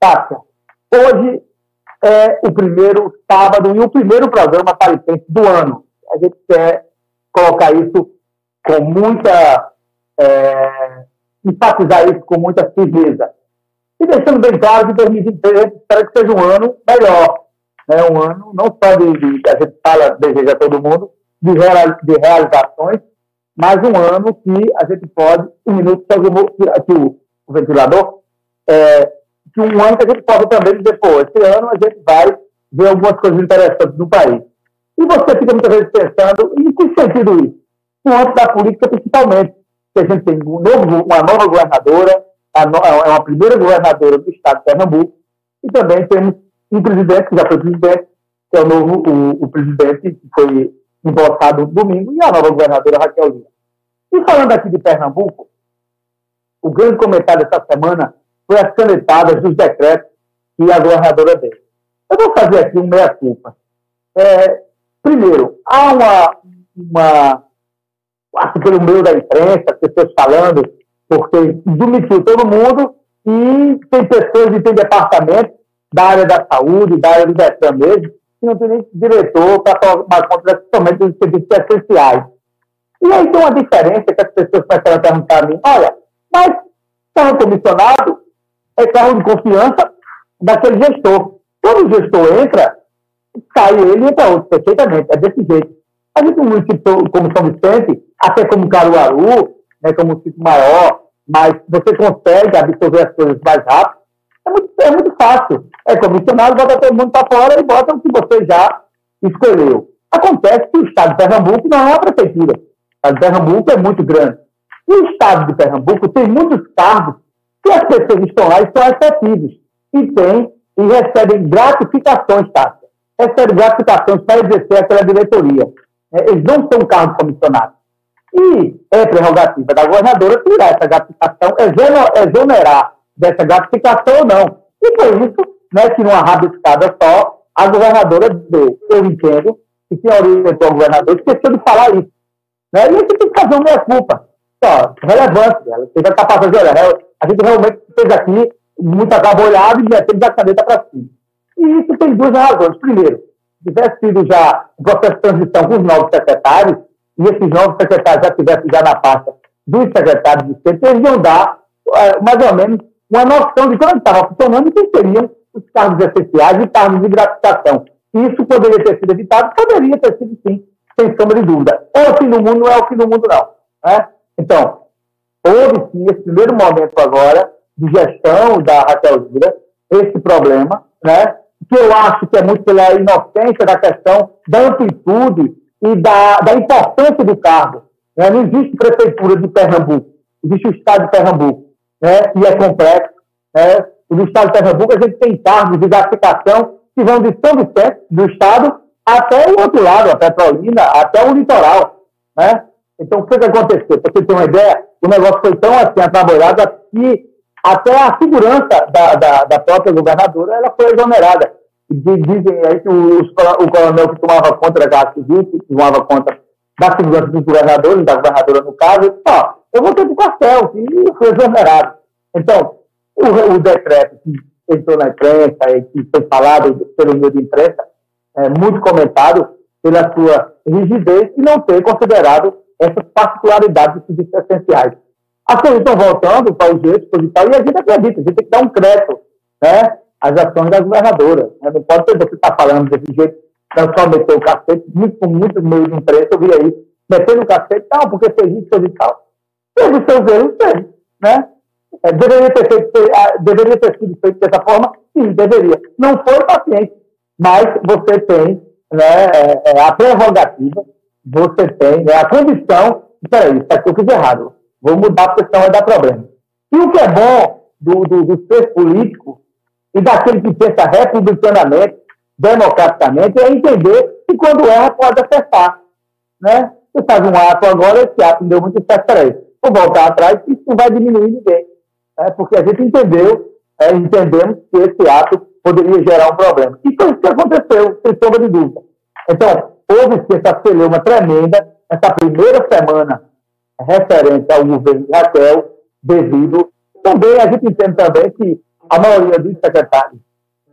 Tássia, hoje é o primeiro sábado e o primeiro programa paripense do ano. A gente quer colocar isso com muita. É, enfatizar isso com muita firmeza. E deixando bem claro que 2023 espero que seja um ano melhor. Né? Um ano não só de, de a gente fala, deseja a todo mundo, de, real, de realizações, mas um ano que a gente pode, um minuto, aqui o, o ventilador, é, que um ano que a gente pode também dizer, pô, esse ano a gente vai ver algumas coisas interessantes no país. E você fica muitas vezes pensando, em que sentido isso? No âmbito da política, principalmente, que a gente tem um novo, uma nova governadora, é uma primeira governadora do estado de Pernambuco, e também temos um presidente, que já foi presidente, que é o novo, o, o presidente que foi empossado no domingo, e a nova governadora Raquel Lima. E falando aqui de Pernambuco, o grande comentário dessa semana foi as canetadas dos decretos que a governadora deu. Eu vou fazer aqui um meia-culpa. É, primeiro, há uma, uma acho pelo meio da imprensa, pessoas falando, porque demitiu todo mundo e tem pessoas e tem departamentos da área da saúde, da área do Detran mesmo, que não tem nem diretor para tomar conta principalmente dos serviços essenciais. E aí tem uma diferença que as pessoas começam a perguntar a mim, olha, mas carro comissionado é carro de confiança daquele gestor. Quando o gestor entra, sai ele e entra outro, perfeitamente, é desse jeito. A gente, no município como São Vicente, até como Caruaru, né, como um sítio maior, mas você consegue absorver as coisas mais rápido, é muito, é muito fácil. É comissionado, bota todo mundo para fora e bota o que você já escolheu. Acontece que o Estado de Pernambuco não é uma prefeitura. O Estado de Pernambuco é muito grande. E o Estado de Pernambuco tem muitos cargos que as pessoas que estão lá estão efetivos e têm e recebem gratificações, tá? Recebem gratificações para exercer aquela diretoria. É, eles não são cargos comissionados. E é prerrogativa da governadora tirar essa gratificação, exonerar dessa gratificação ou não. E por isso, né, que numa rabiscada só, a governadora deu. Eu entendo que quem orientou o governador esqueceu de falar isso. Né? E gente tem que fazer uma culpa. Só, relevante. Ela teve a capacidade, olha, a gente realmente fez aqui muita trabalhada e metemos a caneta para cima. E isso tem duas razões. Primeiro, se tivesse sido já um processo de transição com os novos secretários, e esses novos secretários já estivessem já na pasta dos secretários de centro, eles iam dar uh, mais ou menos uma noção de como estava funcionando e quem seriam os cargos essenciais e cargos de gratificação. Isso poderia ter sido evitado, poderia ter sido sim, sem sombra de dúvida. É o fim do mundo, não é o fim do mundo, não. Né? Então, houve sim esse primeiro momento agora de gestão da Raquel Gira, esse problema, né? que eu acho que é muito pela inocência da questão da amplitude e da, da importância do cargo. Né? Não existe prefeitura de Pernambuco, existe o Estado de Pernambuco, né? e é complexo. Né? E no Estado de Pernambuco a gente tem cargos de gratificação que vão de São Vicente, do Estado, até o outro lado, a Petrolina, até o litoral. Né? Então, o que, que aconteceu? Para você ter uma ideia, o negócio foi tão assim atrabalhado que até a segurança da, da, da própria governadora ela foi exonerada. Dizem aí que o, o coronel que tomava conta da Guarda Civil, que tomava conta da segurança dos governadores, da governadora no caso, ó, eu vou ter para o quartel, e foi exonerado. Então, o, o, decreto que entrou na imprensa e que foi falado pelo meio de imprensa, é muito comentado pela sua rigidez e não ter considerado essas particularidades dos serviços essenciais. As coisas estão voltando para o jeito posital e a gente acredita, a gente tem que dar um crédito né, às ações da governadora. Né? Não pode ser você estar tá falando desse jeito, não só meter o cacete, muito, com muito meio de imprensa, eu vi aí, metendo o cacete, não, porque fez isso, fez e tal. Teve o seu erros, fez, né? É, deveria, ter feito, deveria ter sido feito dessa forma? Sim, deveria. Não foi paciente, mas você tem né, é, é, a prerrogativa, você tem né, a condição, peraí, isso aqui eu fiz errado, vou mudar porque senão vai dar problema. E o que é bom do, do, do ser político e daquele que pensa republicanamente, democraticamente, é entender que quando erra pode acertar. Né? Você faz um ato agora, esse ato deu muito certo, peraí, vou voltar atrás, isso não vai diminuir ninguém. Né? Porque a gente entendeu, é, entendemos que esse ato poderia gerar um problema. E foi isso que aconteceu, sem sombra de dúvida. Então, houve essa celeuma tremenda, essa primeira semana referente ao governo de Raquel, devido também, a gente entende também que a maioria dos secretários,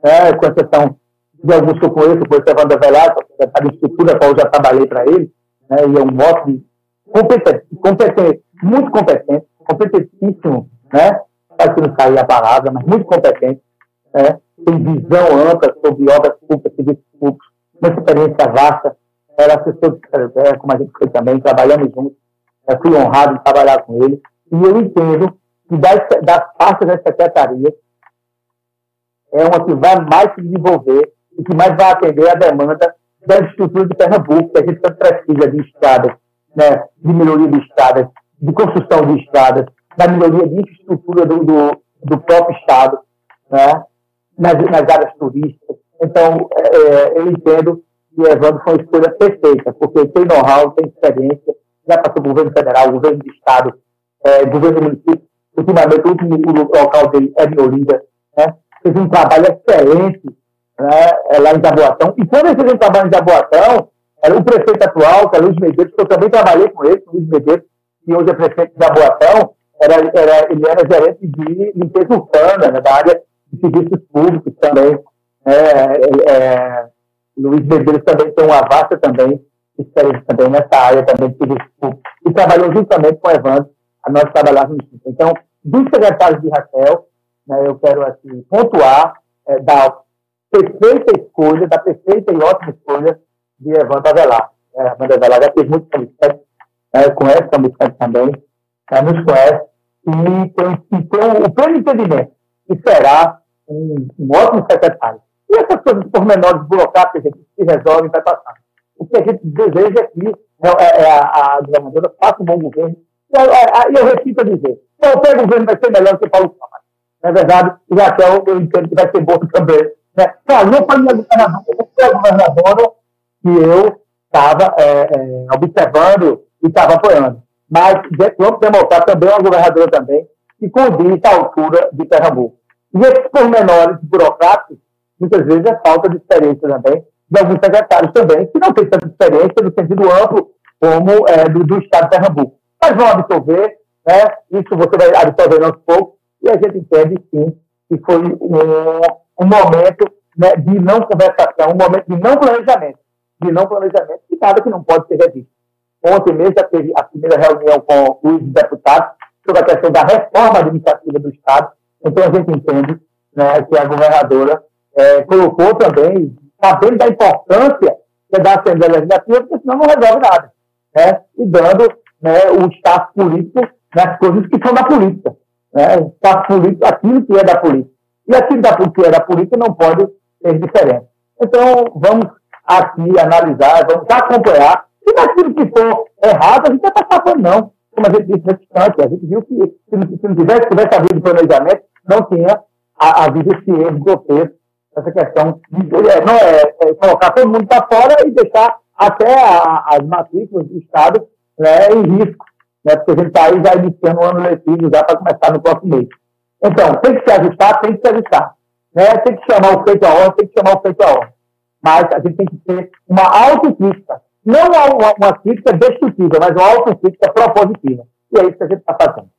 né, com exceção de alguns que eu conheço, por exemplo, Evandro Velasco, secretário de estrutura, qual eu já trabalhei para ele, né, e é um mote competente, competente, muito competente, competentíssimo, né, acho que não sair a palavra, mas muito competente, né, tem visão ampla sobre obras públicas, serviços públicos, uma experiência vasta, era assessor de secretário, como a gente foi também, trabalhamos juntos, eu fui honrado de trabalhar com ele, e eu entendo que das, das partes da secretaria é uma que vai mais se desenvolver e que mais vai atender a demanda da estrutura de Pernambuco, que a gente tanto precisa de estradas, né, de melhoria de estradas, de construção de estradas, da melhoria de infraestrutura do, do, do próprio Estado, né, nas, nas áreas turísticas. Então, é, é eu entendo o Evandro foi uma escolha perfeita, porque tem know-how, tem experiência, já passou por governo federal, governo de Estado, é, governo município. Ultimamente, o último local dele é de Olinda, né? fez um trabalho excelente né, é, lá em Jaboatão. E quando ele fez um trabalho em Jaboatão, era o prefeito atual, que é Luiz Medeiros, que eu também trabalhei com ele, Luiz Medeiros, que hoje é prefeito de Jaboatão, era, era, ele era gerente de limpeza urbana, né, da área de serviços públicos também. É, é, é Luiz Medeiros também tem uma vasta também experiência também nessa área também. E trabalhou justamente com o Evandro, a nós trabalhávamos juntos. Então, dos secretários de Raquel, né, eu quero assim, pontuar é, da perfeita escolha, da perfeita e ótima escolha de Evandro Avelar. É, Evandro Avelar já fez muito publicidade, né, conhece a publicidade também, né, nos conhece, e tem, e tem o pleno entendimento que será um, um, ótimo secretário. E essas coisas pormenores burocráticas que se resolvem vai passar. O que a gente deseja aqui é, é, é a, a governadora faça um bom governo. E eu, eu, repito a dizer, qualquer governo vai ser melhor que Paulo Câmara. Na verdade, o Raquel, eu entendo que vai ser bom também. Né? Falou para a minha governadora, governadora que eu estava é, é, observando e estava apoiando. Mas, vamos demonstrar também uma governadora também que condiz à altura de Pernambuco. E esses pormenores burocráticos, muitas vezes é falta de experiência também de alguns secretários também, que não têm tanta experiência no sentido amplo como é, do, do Estado de Pernambuco. Mas vão absorver, né? isso você vai absorver aos poucos, e a gente entende, sim, que foi um, um momento né, de não conversação, um momento de não planejamento, de não planejamento, e nada que não pode ser revisto. Ontem mesmo já teve a primeira reunião com os deputados sobre a questão da reforma administrativa do Estado, então a gente entende né, que a governadora é, colocou também, sabendo da importância da Assembleia Legislativa, porque senão não resolve nada, né, e dando né, o status político nas coisas que são da política. Né, o status político, aquilo que é da política. E aquilo que é da política não pode ser diferente. Então, vamos aqui analisar, vamos acompanhar. Se naquilo que for errado, a gente não está passando, não. Como a gente disse antes, a gente viu que se não, se não tivesse, tivesse havido planejamento, não tinha havido esse erro grotesco, essa questão de é, não é, é, colocar todo mundo para fora e deixar até a, as matrículas do Estado né, em risco, né, porque a gente está aí já iniciando o ano letivo já para começar no próximo mês. Então, tem que se ajustar, tem que se ajustar. Né? Tem que chamar o feito a hora, tem que chamar o feito a hora. Mas a gente tem que ter uma autocrítica. Não uma, uma crítica destrutiva, mas uma autocrítica propositiva. E é isso que a gente está fazendo.